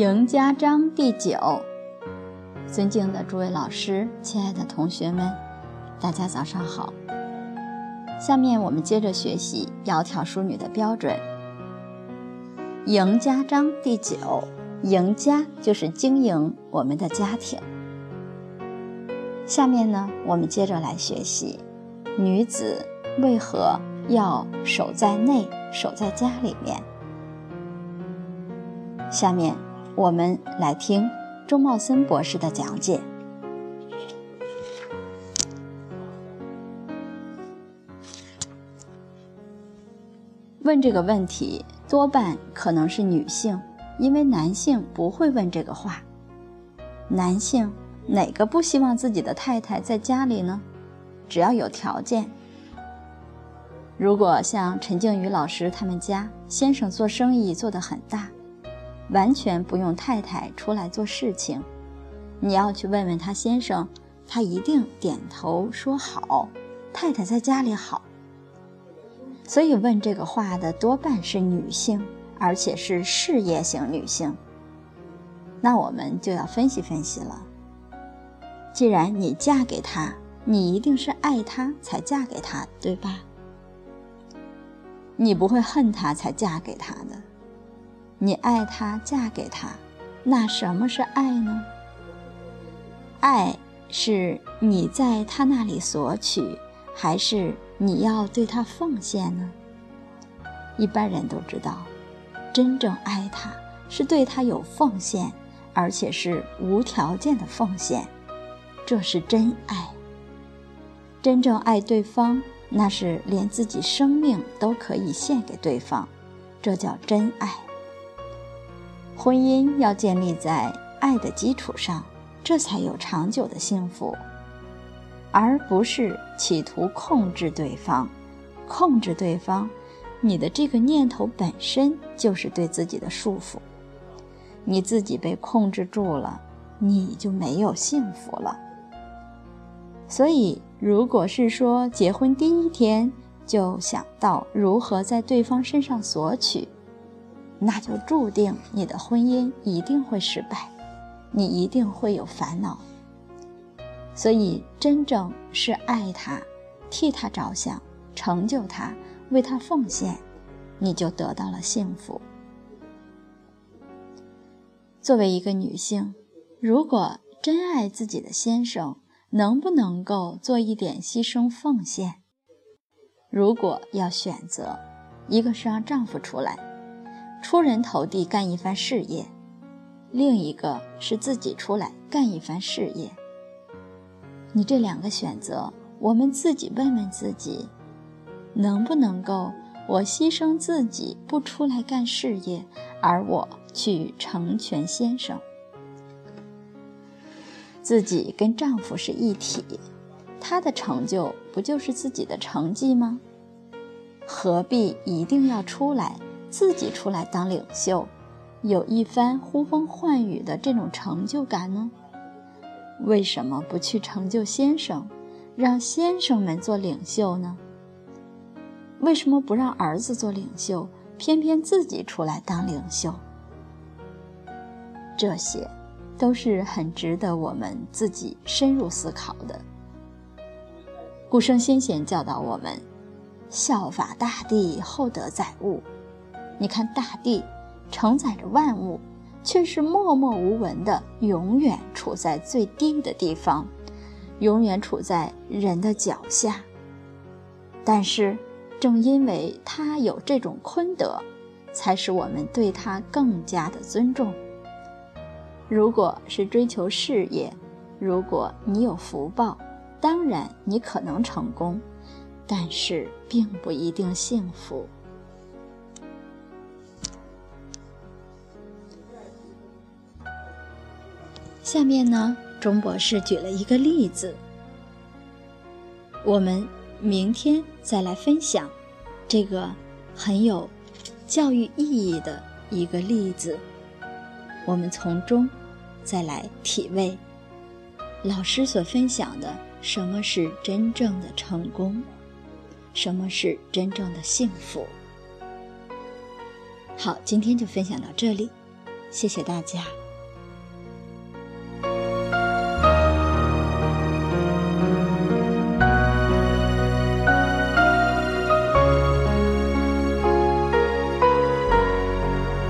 赢家章第九，尊敬的诸位老师，亲爱的同学们，大家早上好。下面我们接着学习《窈窕淑女》的标准。赢家章第九，赢家就是经营我们的家庭。下面呢，我们接着来学习女子为何要守在内，守在家里面。下面。我们来听钟茂森博士的讲解。问这个问题多半可能是女性，因为男性不会问这个话。男性哪个不希望自己的太太在家里呢？只要有条件。如果像陈静瑜老师他们家，先生做生意做得很大。完全不用太太出来做事情，你要去问问他先生，他一定点头说好。太太在家里好，所以问这个话的多半是女性，而且是事业型女性。那我们就要分析分析了。既然你嫁给他，你一定是爱他才嫁给他，对吧？你不会恨他才嫁给他的。你爱他，嫁给他，那什么是爱呢？爱是你在他那里索取，还是你要对他奉献呢？一般人都知道，真正爱他是对他有奉献，而且是无条件的奉献，这是真爱。真正爱对方，那是连自己生命都可以献给对方，这叫真爱。婚姻要建立在爱的基础上，这才有长久的幸福，而不是企图控制对方。控制对方，你的这个念头本身就是对自己的束缚。你自己被控制住了，你就没有幸福了。所以，如果是说结婚第一天就想到如何在对方身上索取，那就注定你的婚姻一定会失败，你一定会有烦恼。所以，真正是爱他，替他着想，成就他，为他奉献，你就得到了幸福。作为一个女性，如果真爱自己的先生，能不能够做一点牺牲奉献？如果要选择，一个是让丈夫出来。出人头地干一番事业，另一个是自己出来干一番事业。你这两个选择，我们自己问问自己，能不能够我牺牲自己不出来干事业，而我去成全先生？自己跟丈夫是一体，他的成就不就是自己的成绩吗？何必一定要出来？自己出来当领袖，有一番呼风唤雨的这种成就感呢？为什么不去成就先生，让先生们做领袖呢？为什么不让儿子做领袖，偏偏自己出来当领袖？这些，都是很值得我们自己深入思考的。古圣先贤教导我们：效法大地，厚德载物。你看，大地承载着万物，却是默默无闻的，永远处在最低的地方，永远处在人的脚下。但是，正因为它有这种坤德，才使我们对它更加的尊重。如果是追求事业，如果你有福报，当然你可能成功，但是并不一定幸福。下面呢，钟博士举了一个例子，我们明天再来分享这个很有教育意义的一个例子，我们从中再来体味老师所分享的什么是真正的成功，什么是真正的幸福。好，今天就分享到这里，谢谢大家。